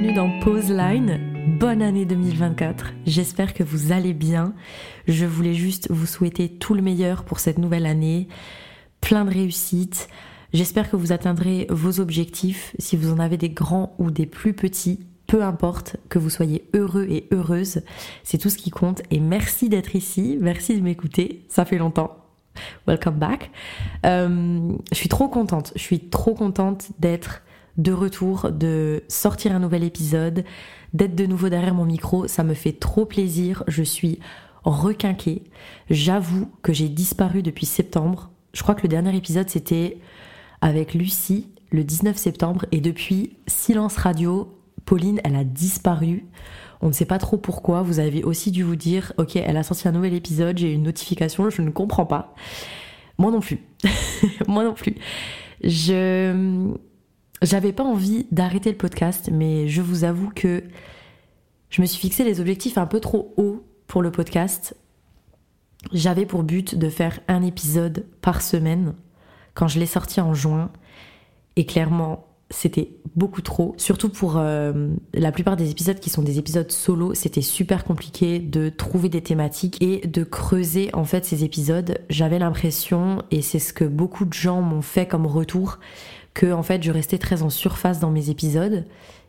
bienvenue dans Pause Line. Bonne année 2024. J'espère que vous allez bien. Je voulais juste vous souhaiter tout le meilleur pour cette nouvelle année. Plein de réussite. J'espère que vous atteindrez vos objectifs, si vous en avez des grands ou des plus petits. Peu importe, que vous soyez heureux et heureuse, c'est tout ce qui compte. Et merci d'être ici, merci de m'écouter, ça fait longtemps. Welcome back. Euh, je suis trop contente, je suis trop contente d'être de retour, de sortir un nouvel épisode, d'être de nouveau derrière mon micro. Ça me fait trop plaisir. Je suis requinquée. J'avoue que j'ai disparu depuis septembre. Je crois que le dernier épisode c'était avec Lucie le 19 septembre et depuis silence radio, Pauline elle a disparu. On ne sait pas trop pourquoi. Vous avez aussi dû vous dire, ok, elle a sorti un nouvel épisode, j'ai une notification, je ne comprends pas. Moi non plus. Moi non plus. Je j'avais pas envie d'arrêter le podcast, mais je vous avoue que je me suis fixé les objectifs un peu trop hauts pour le podcast. J'avais pour but de faire un épisode par semaine quand je l'ai sorti en juin. Et clairement, c'était beaucoup trop. Surtout pour euh, la plupart des épisodes qui sont des épisodes solo, c'était super compliqué de trouver des thématiques et de creuser en fait ces épisodes. J'avais l'impression, et c'est ce que beaucoup de gens m'ont fait comme retour, que en fait je restais très en surface dans mes épisodes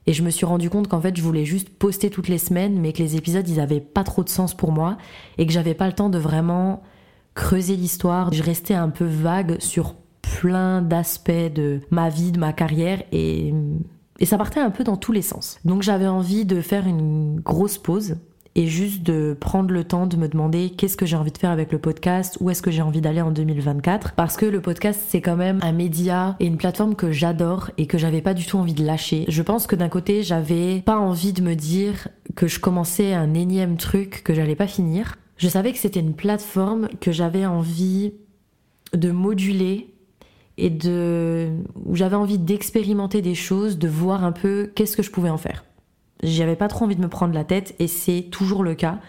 et je me suis rendu compte qu'en fait je voulais juste poster toutes les semaines mais que les épisodes ils avaient pas trop de sens pour moi et que j'avais pas le temps de vraiment creuser l'histoire. Je restais un peu vague sur plein d'aspects de ma vie, de ma carrière et et ça partait un peu dans tous les sens. Donc j'avais envie de faire une grosse pause et juste de prendre le temps de me demander qu'est-ce que j'ai envie de faire avec le podcast, où est-ce que j'ai envie d'aller en 2024 parce que le podcast c'est quand même un média et une plateforme que j'adore et que j'avais pas du tout envie de lâcher. Je pense que d'un côté, j'avais pas envie de me dire que je commençais un énième truc que j'allais pas finir. Je savais que c'était une plateforme que j'avais envie de moduler et de où j'avais envie d'expérimenter des choses, de voir un peu qu'est-ce que je pouvais en faire. J'avais pas trop envie de me prendre la tête et c'est toujours le cas.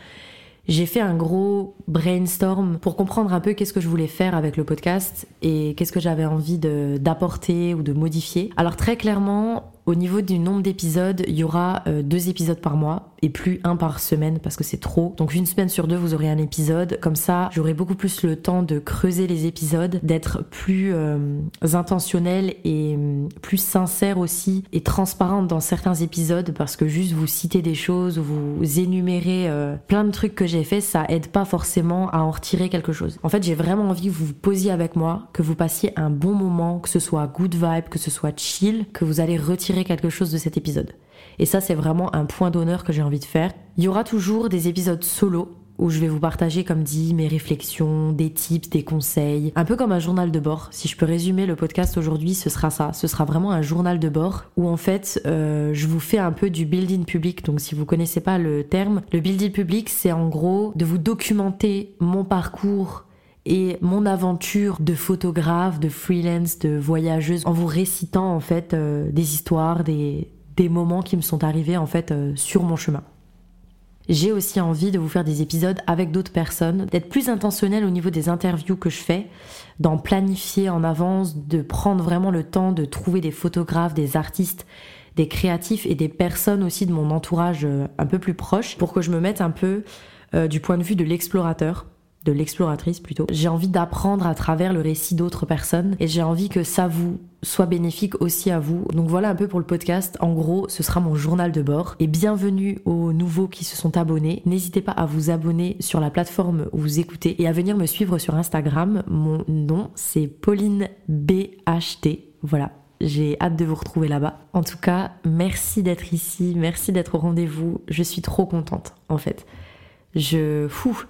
J'ai fait un gros brainstorm pour comprendre un peu qu'est-ce que je voulais faire avec le podcast et qu'est-ce que j'avais envie d'apporter ou de modifier. Alors très clairement, au niveau du nombre d'épisodes, il y aura euh, deux épisodes par mois et plus un par semaine parce que c'est trop. Donc une semaine sur deux, vous aurez un épisode. Comme ça, j'aurai beaucoup plus le temps de creuser les épisodes, d'être plus euh, intentionnel et euh, plus sincère aussi et transparente dans certains épisodes parce que juste vous citer des choses ou vous énumérer plein de trucs que j'ai fait, ça aide pas forcément à en retirer quelque chose. En fait, j'ai vraiment envie que vous vous posiez avec moi, que vous passiez un bon moment, que ce soit good vibe, que ce soit chill, que vous allez retirer quelque chose de cet épisode. Et ça, c'est vraiment un point d'honneur que j'ai envie de faire. Il y aura toujours des épisodes solo où je vais vous partager, comme dit, mes réflexions, des tips, des conseils, un peu comme un journal de bord. Si je peux résumer le podcast aujourd'hui, ce sera ça. Ce sera vraiment un journal de bord où en fait, euh, je vous fais un peu du building public. Donc si vous connaissez pas le terme, le building public, c'est en gros de vous documenter mon parcours et mon aventure de photographe, de freelance, de voyageuse, en vous récitant en fait euh, des histoires, des, moments qui me sont arrivés en fait euh, sur mon chemin. J'ai aussi envie de vous faire des épisodes avec d'autres personnes, d'être plus intentionnel au niveau des interviews que je fais, d'en planifier en avance, de prendre vraiment le temps de trouver des photographes, des artistes, des créatifs et des personnes aussi de mon entourage euh, un peu plus proche pour que je me mette un peu du point de vue de l'explorateur de l'exploratrice plutôt. J'ai envie d'apprendre à travers le récit d'autres personnes et j'ai envie que ça vous soit bénéfique aussi à vous. Donc voilà un peu pour le podcast. En gros, ce sera mon journal de bord. Et bienvenue aux nouveaux qui se sont abonnés. N'hésitez pas à vous abonner sur la plateforme où vous écoutez et à venir me suivre sur Instagram. Mon nom, c'est Pauline BHT. Voilà, j'ai hâte de vous retrouver là-bas. En tout cas, merci d'être ici, merci d'être au rendez-vous. Je suis trop contente, en fait. Je... Fou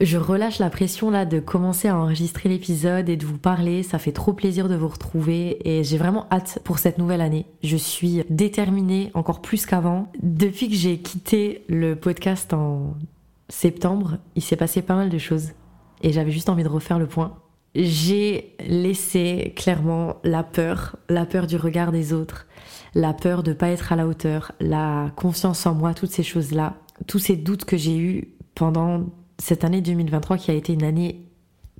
je relâche la pression là de commencer à enregistrer l'épisode et de vous parler. Ça fait trop plaisir de vous retrouver et j'ai vraiment hâte pour cette nouvelle année. Je suis déterminée encore plus qu'avant. Depuis que j'ai quitté le podcast en septembre, il s'est passé pas mal de choses et j'avais juste envie de refaire le point. J'ai laissé clairement la peur, la peur du regard des autres, la peur de pas être à la hauteur, la confiance en moi, toutes ces choses-là, tous ces doutes que j'ai eus pendant cette année 2023 qui a été une année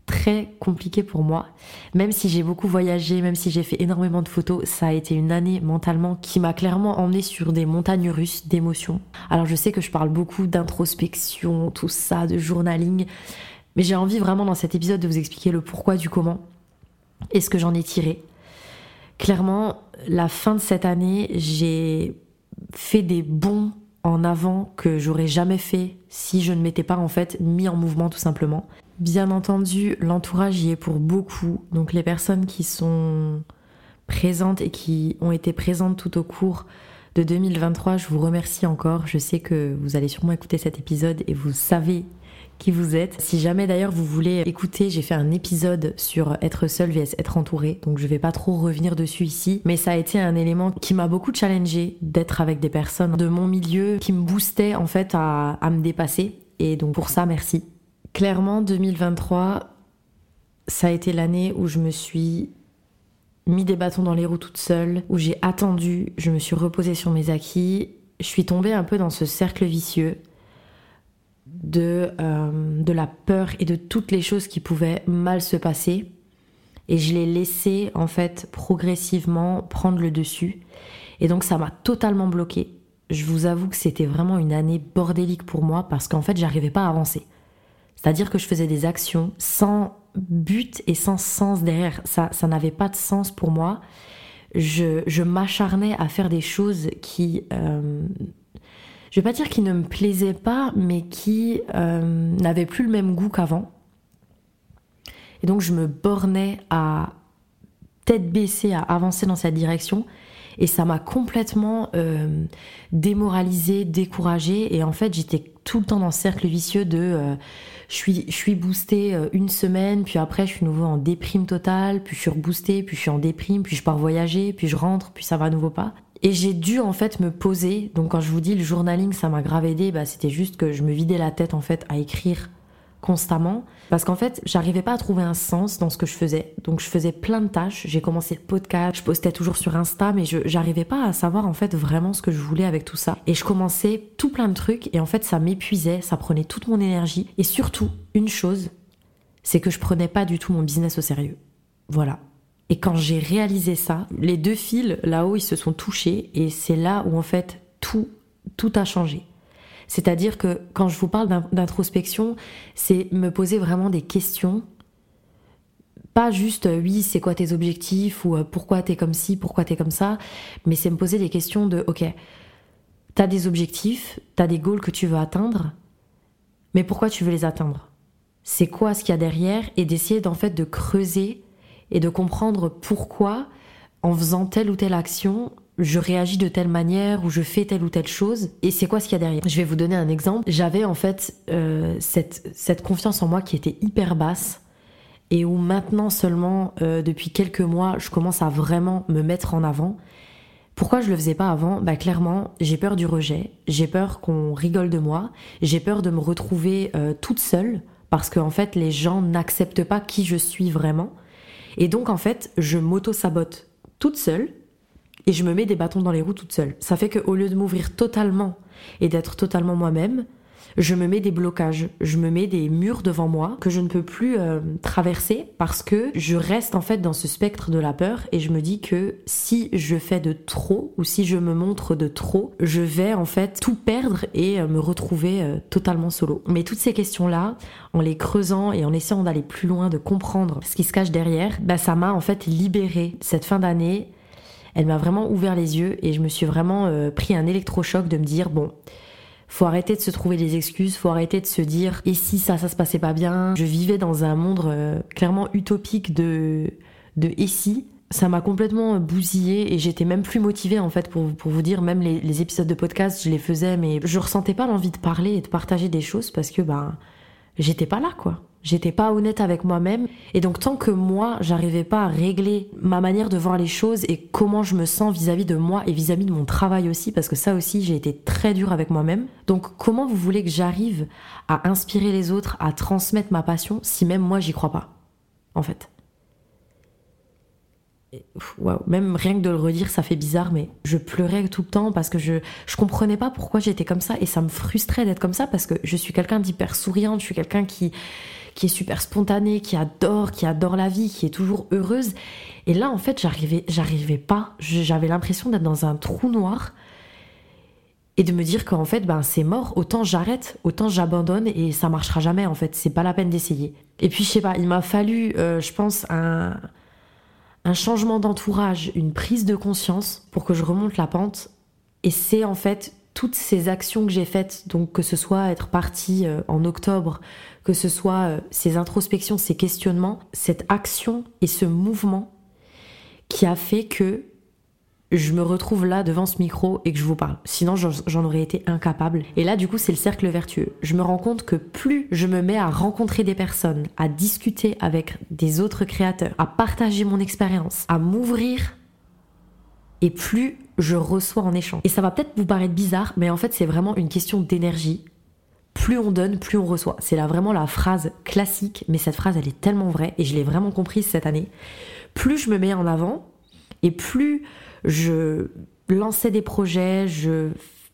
très compliqué pour moi. Même si j'ai beaucoup voyagé, même si j'ai fait énormément de photos, ça a été une année mentalement qui m'a clairement emmené sur des montagnes russes d'émotions. Alors je sais que je parle beaucoup d'introspection, tout ça, de journaling, mais j'ai envie vraiment dans cet épisode de vous expliquer le pourquoi du comment et ce que j'en ai tiré. Clairement, la fin de cette année, j'ai fait des bons en avant que j'aurais jamais fait si je ne m'étais pas en fait mis en mouvement tout simplement. Bien entendu, l'entourage y est pour beaucoup, donc les personnes qui sont présentes et qui ont été présentes tout au cours de 2023, je vous remercie encore. Je sais que vous allez sûrement écouter cet épisode et vous savez qui vous êtes. Si jamais d'ailleurs vous voulez écouter, j'ai fait un épisode sur être seul vs être entouré, donc je vais pas trop revenir dessus ici, mais ça a été un élément qui m'a beaucoup challengé d'être avec des personnes de mon milieu qui me boostaient en fait à, à me dépasser, et donc pour ça merci. Clairement 2023, ça a été l'année où je me suis mis des bâtons dans les roues toute seule, où j'ai attendu, je me suis reposée sur mes acquis, je suis tombée un peu dans ce cercle vicieux de, euh, de la peur et de toutes les choses qui pouvaient mal se passer. Et je l'ai laissé en fait progressivement prendre le dessus. Et donc ça m'a totalement bloqué. Je vous avoue que c'était vraiment une année bordélique pour moi parce qu'en fait j'arrivais pas à avancer. C'est-à-dire que je faisais des actions sans but et sans sens derrière. Ça, ça n'avait pas de sens pour moi. Je, je m'acharnais à faire des choses qui euh, je vais pas dire qui ne me plaisait pas, mais qui euh, n'avait plus le même goût qu'avant. Et donc je me bornais à tête baissée, à avancer dans cette direction. Et ça m'a complètement euh, démoralisée, découragée. Et en fait, j'étais tout le temps dans ce cercle vicieux de euh, je suis boostée une semaine, puis après je suis nouveau en déprime totale, puis je suis reboostée, puis je suis en déprime, puis je pars voyager, puis je rentre, puis ça va à nouveau pas. Et j'ai dû en fait me poser. Donc quand je vous dis le journaling, ça m'a grave aidé. Bah, c'était juste que je me vidais la tête en fait à écrire constamment. Parce qu'en fait j'arrivais pas à trouver un sens dans ce que je faisais. Donc je faisais plein de tâches. J'ai commencé le podcast. Je postais toujours sur Insta mais je j'arrivais pas à savoir en fait vraiment ce que je voulais avec tout ça. Et je commençais tout plein de trucs. Et en fait ça m'épuisait. Ça prenait toute mon énergie. Et surtout une chose c'est que je prenais pas du tout mon business au sérieux. Voilà et quand j'ai réalisé ça, les deux fils là-haut, ils se sont touchés et c'est là où en fait tout, tout a changé. C'est-à-dire que quand je vous parle d'introspection, c'est me poser vraiment des questions. Pas juste euh, oui, c'est quoi tes objectifs ou euh, pourquoi t'es comme ci, pourquoi t'es comme ça, mais c'est me poser des questions de ok, t'as des objectifs, t'as des goals que tu veux atteindre, mais pourquoi tu veux les atteindre? C'est quoi ce qu'il y a derrière? Et d'essayer d'en fait de creuser et de comprendre pourquoi, en faisant telle ou telle action, je réagis de telle manière ou je fais telle ou telle chose et c'est quoi ce qu'il y a derrière. Je vais vous donner un exemple. J'avais en fait euh, cette, cette confiance en moi qui était hyper basse et où maintenant seulement, euh, depuis quelques mois, je commence à vraiment me mettre en avant. Pourquoi je le faisais pas avant? Bah clairement, j'ai peur du rejet, j'ai peur qu'on rigole de moi, j'ai peur de me retrouver euh, toute seule parce qu'en en fait les gens n'acceptent pas qui je suis vraiment. Et donc en fait, je m'auto-sabote toute seule et je me mets des bâtons dans les roues toute seule. Ça fait qu'au lieu de m'ouvrir totalement et d'être totalement moi-même, je me mets des blocages, je me mets des murs devant moi que je ne peux plus euh, traverser parce que je reste en fait dans ce spectre de la peur et je me dis que si je fais de trop ou si je me montre de trop, je vais en fait tout perdre et euh, me retrouver euh, totalement solo. Mais toutes ces questions-là, en les creusant et en essayant d'aller plus loin, de comprendre ce qui se cache derrière, bah ça m'a en fait libéré cette fin d'année. Elle m'a vraiment ouvert les yeux et je me suis vraiment pris un électrochoc de me dire bon, faut arrêter de se trouver des excuses, faut arrêter de se dire et si ça ça se passait pas bien? Je vivais dans un monde euh, clairement utopique de de et si ça m'a complètement bousillé et j'étais même plus motivée en fait pour, pour vous dire même les, les, épisodes de podcast je les faisais mais je ressentais pas l'envie de parler et de partager des choses parce que ben j'étais pas là quoi J'étais pas honnête avec moi-même. Et donc, tant que moi, j'arrivais pas à régler ma manière de voir les choses et comment je me sens vis-à-vis de moi et vis-à-vis de mon travail aussi, parce que ça aussi, j'ai été très dur avec moi-même. Donc, comment vous voulez que j'arrive à inspirer les autres, à transmettre ma passion, si même moi, j'y crois pas? En fait? Même rien que de le redire, ça fait bizarre, mais je pleurais tout le temps parce que je, je comprenais pas pourquoi j'étais comme ça et ça me frustrait d'être comme ça parce que je suis quelqu'un d'hyper souriante, je suis quelqu'un qui, qui est super spontané, qui adore, qui adore la vie, qui est toujours heureuse. Et là, en fait, j'arrivais, j'arrivais pas. J'avais l'impression d'être dans un trou noir et de me dire qu'en fait, ben, c'est mort. Autant j'arrête, autant j'abandonne et ça marchera jamais, en fait. C'est pas la peine d'essayer. Et puis, je sais pas, il m'a fallu, euh, je pense, un un changement d'entourage, une prise de conscience pour que je remonte la pente. Et c'est en fait toutes ces actions que j'ai faites, donc que ce soit être partie euh, en octobre, que ce soit euh, ces introspections, ces questionnements, cette action et ce mouvement qui a fait que je me retrouve là devant ce micro et que je vous parle. Sinon, j'en aurais été incapable. Et là, du coup, c'est le cercle vertueux. Je me rends compte que plus je me mets à rencontrer des personnes, à discuter avec des autres créateurs, à partager mon expérience, à m'ouvrir, et plus je reçois en échange. Et ça va peut-être vous paraître bizarre, mais en fait, c'est vraiment une question d'énergie. Plus on donne, plus on reçoit. C'est là vraiment la phrase classique, mais cette phrase, elle est tellement vraie, et je l'ai vraiment comprise cette année. Plus je me mets en avant, et plus je lançais des projets, je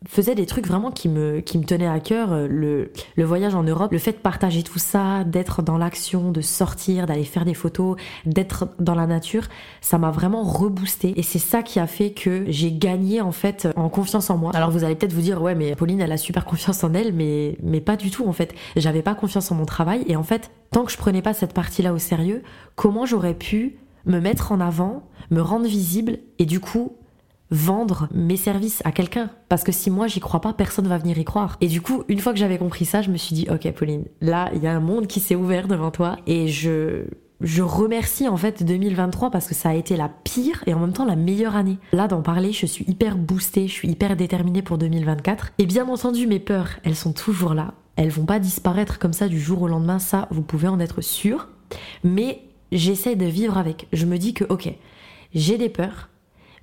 faisais des trucs vraiment qui me, qui me tenaient à cœur. Le, le voyage en Europe, le fait de partager tout ça, d'être dans l'action, de sortir, d'aller faire des photos, d'être dans la nature, ça m'a vraiment reboosté. Et c'est ça qui a fait que j'ai gagné en fait en confiance en moi. Alors vous allez peut-être vous dire, ouais, mais Pauline, elle a super confiance en elle, mais, mais pas du tout en fait. J'avais pas confiance en mon travail. Et en fait, tant que je prenais pas cette partie-là au sérieux, comment j'aurais pu me mettre en avant, me rendre visible et du coup vendre mes services à quelqu'un. Parce que si moi j'y crois pas, personne va venir y croire. Et du coup, une fois que j'avais compris ça, je me suis dit, ok Pauline, là il y a un monde qui s'est ouvert devant toi et je je remercie en fait 2023 parce que ça a été la pire et en même temps la meilleure année. Là d'en parler, je suis hyper boostée, je suis hyper déterminée pour 2024. Et bien entendu, mes peurs, elles sont toujours là. Elles vont pas disparaître comme ça du jour au lendemain, ça vous pouvez en être sûr. Mais j'essaie de vivre avec. Je me dis que, ok, j'ai des peurs,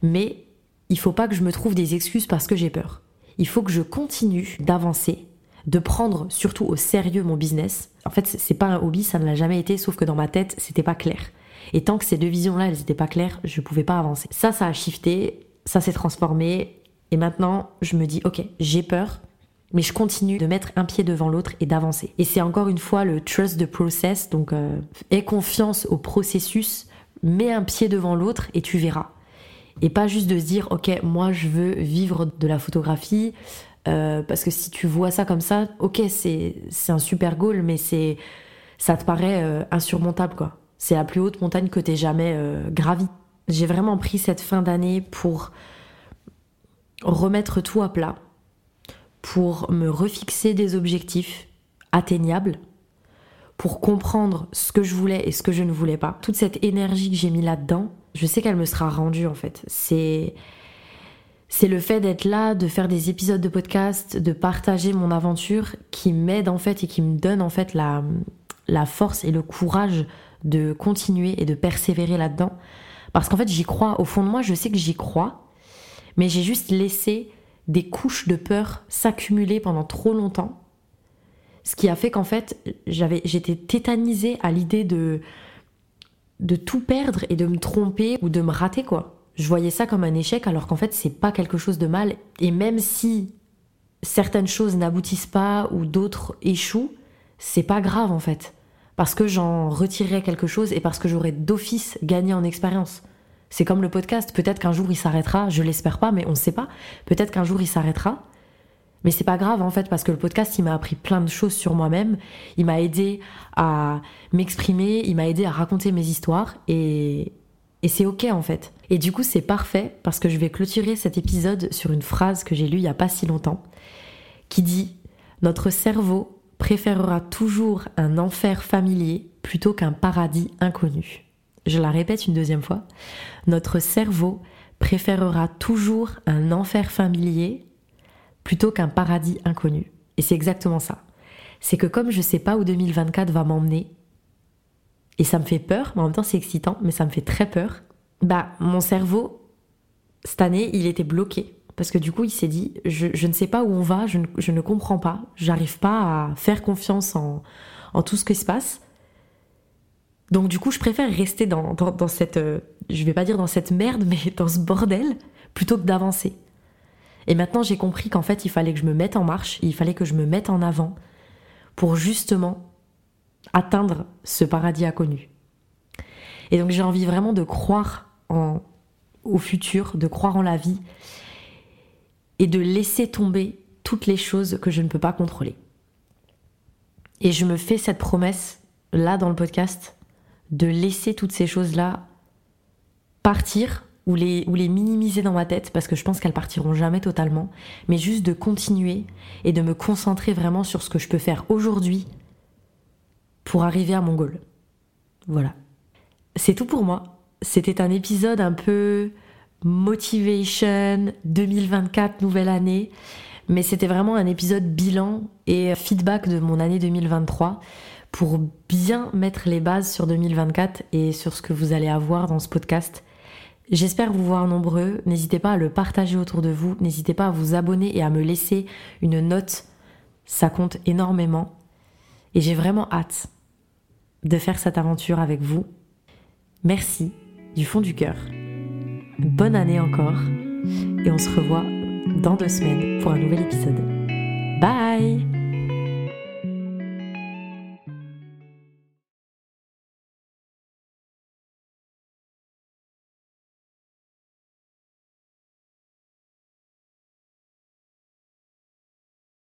mais il faut pas que je me trouve des excuses parce que j'ai peur. Il faut que je continue d'avancer, de prendre surtout au sérieux mon business. En fait, c'est pas un hobby, ça ne l'a jamais été, sauf que dans ma tête, c'était pas clair. Et tant que ces deux visions-là, elles n'étaient pas claires, je pouvais pas avancer. Ça, ça a shifté, ça s'est transformé, et maintenant, je me dis, ok, j'ai peur, mais je continue de mettre un pied devant l'autre et d'avancer. Et c'est encore une fois le trust the process, donc euh, aie confiance au processus, mets un pied devant l'autre et tu verras. Et pas juste de se dire, ok, moi je veux vivre de la photographie, euh, parce que si tu vois ça comme ça, ok, c'est un super goal, mais c'est ça te paraît euh, insurmontable quoi. C'est la plus haute montagne que t'aies jamais gravi. J'ai vraiment pris cette fin d'année pour remettre tout à plat, pour me refixer des objectifs atteignables, pour comprendre ce que je voulais et ce que je ne voulais pas. Toute cette énergie que j'ai mis là-dedans, je sais qu'elle me sera rendue en fait. C'est c'est le fait d'être là, de faire des épisodes de podcast, de partager mon aventure qui m'aide en fait et qui me donne en fait la, la force et le courage de continuer et de persévérer là-dedans. Parce qu'en fait, j'y crois. Au fond de moi, je sais que j'y crois, mais j'ai juste laissé des couches de peur s'accumuler pendant trop longtemps. Ce qui a fait qu'en fait, j'avais, j'étais tétanisée à l'idée de, de tout perdre et de me tromper ou de me rater, quoi. Je voyais ça comme un échec alors qu'en fait, c'est pas quelque chose de mal. Et même si certaines choses n'aboutissent pas ou d'autres échouent, c'est pas grave en fait. Parce que j'en retirerai quelque chose et parce que j'aurais d'office gagné en expérience. C'est comme le podcast. Peut-être qu'un jour il s'arrêtera. Je l'espère pas, mais on ne sait pas. Peut-être qu'un jour il s'arrêtera. Mais c'est pas grave en fait parce que le podcast il m'a appris plein de choses sur moi-même. Il m'a aidé à m'exprimer. Il m'a aidé à raconter mes histoires et et c'est ok en fait. Et du coup c'est parfait parce que je vais clôturer cet épisode sur une phrase que j'ai lue il y a pas si longtemps qui dit notre cerveau préférera toujours un enfer familier plutôt qu'un paradis inconnu. Je la répète une deuxième fois. Notre cerveau préférera toujours un enfer familier plutôt qu'un paradis inconnu. Et c'est exactement ça. C'est que comme je sais pas où 2024 va m'emmener, et ça me fait peur, mais en même temps c'est excitant, mais ça me fait très peur, bah mon cerveau, cette année, il était bloqué. Parce que du coup, il s'est dit, je, ne sais pas où on va, je ne, comprends pas, j'arrive pas à faire confiance en, en tout ce qui se passe. Donc du coup, je préfère rester dans, cette, euh, je vais pas dire dans cette merde, mais dans ce bordel, plutôt que d'avancer. Et maintenant, j'ai compris qu'en fait, il fallait que je me mette en marche, il fallait que je me mette en avant pour justement atteindre ce paradis inconnu. Et donc, j'ai envie vraiment de croire en, au futur, de croire en la vie et de laisser tomber toutes les choses que je ne peux pas contrôler. Et je me fais cette promesse, là dans le podcast, de laisser toutes ces choses-là partir ou les, ou les minimiser dans ma tête parce que je pense qu'elles partiront jamais totalement, mais juste de continuer et de me concentrer vraiment sur ce que je peux faire aujourd'hui pour arriver à mon goal. Voilà. C'est tout pour moi. C'était un épisode un peu motivation 2024, nouvelle année, mais c'était vraiment un épisode bilan et feedback de mon année 2023 pour bien mettre les bases sur 2024 et sur ce que vous allez avoir dans ce podcast. J'espère vous voir nombreux. N'hésitez pas à le partager autour de vous. N'hésitez pas à vous abonner et à me laisser une note. Ça compte énormément. Et j'ai vraiment hâte de faire cette aventure avec vous. Merci du fond du cœur. Bonne année encore. Et on se revoit dans deux semaines pour un nouvel épisode. Bye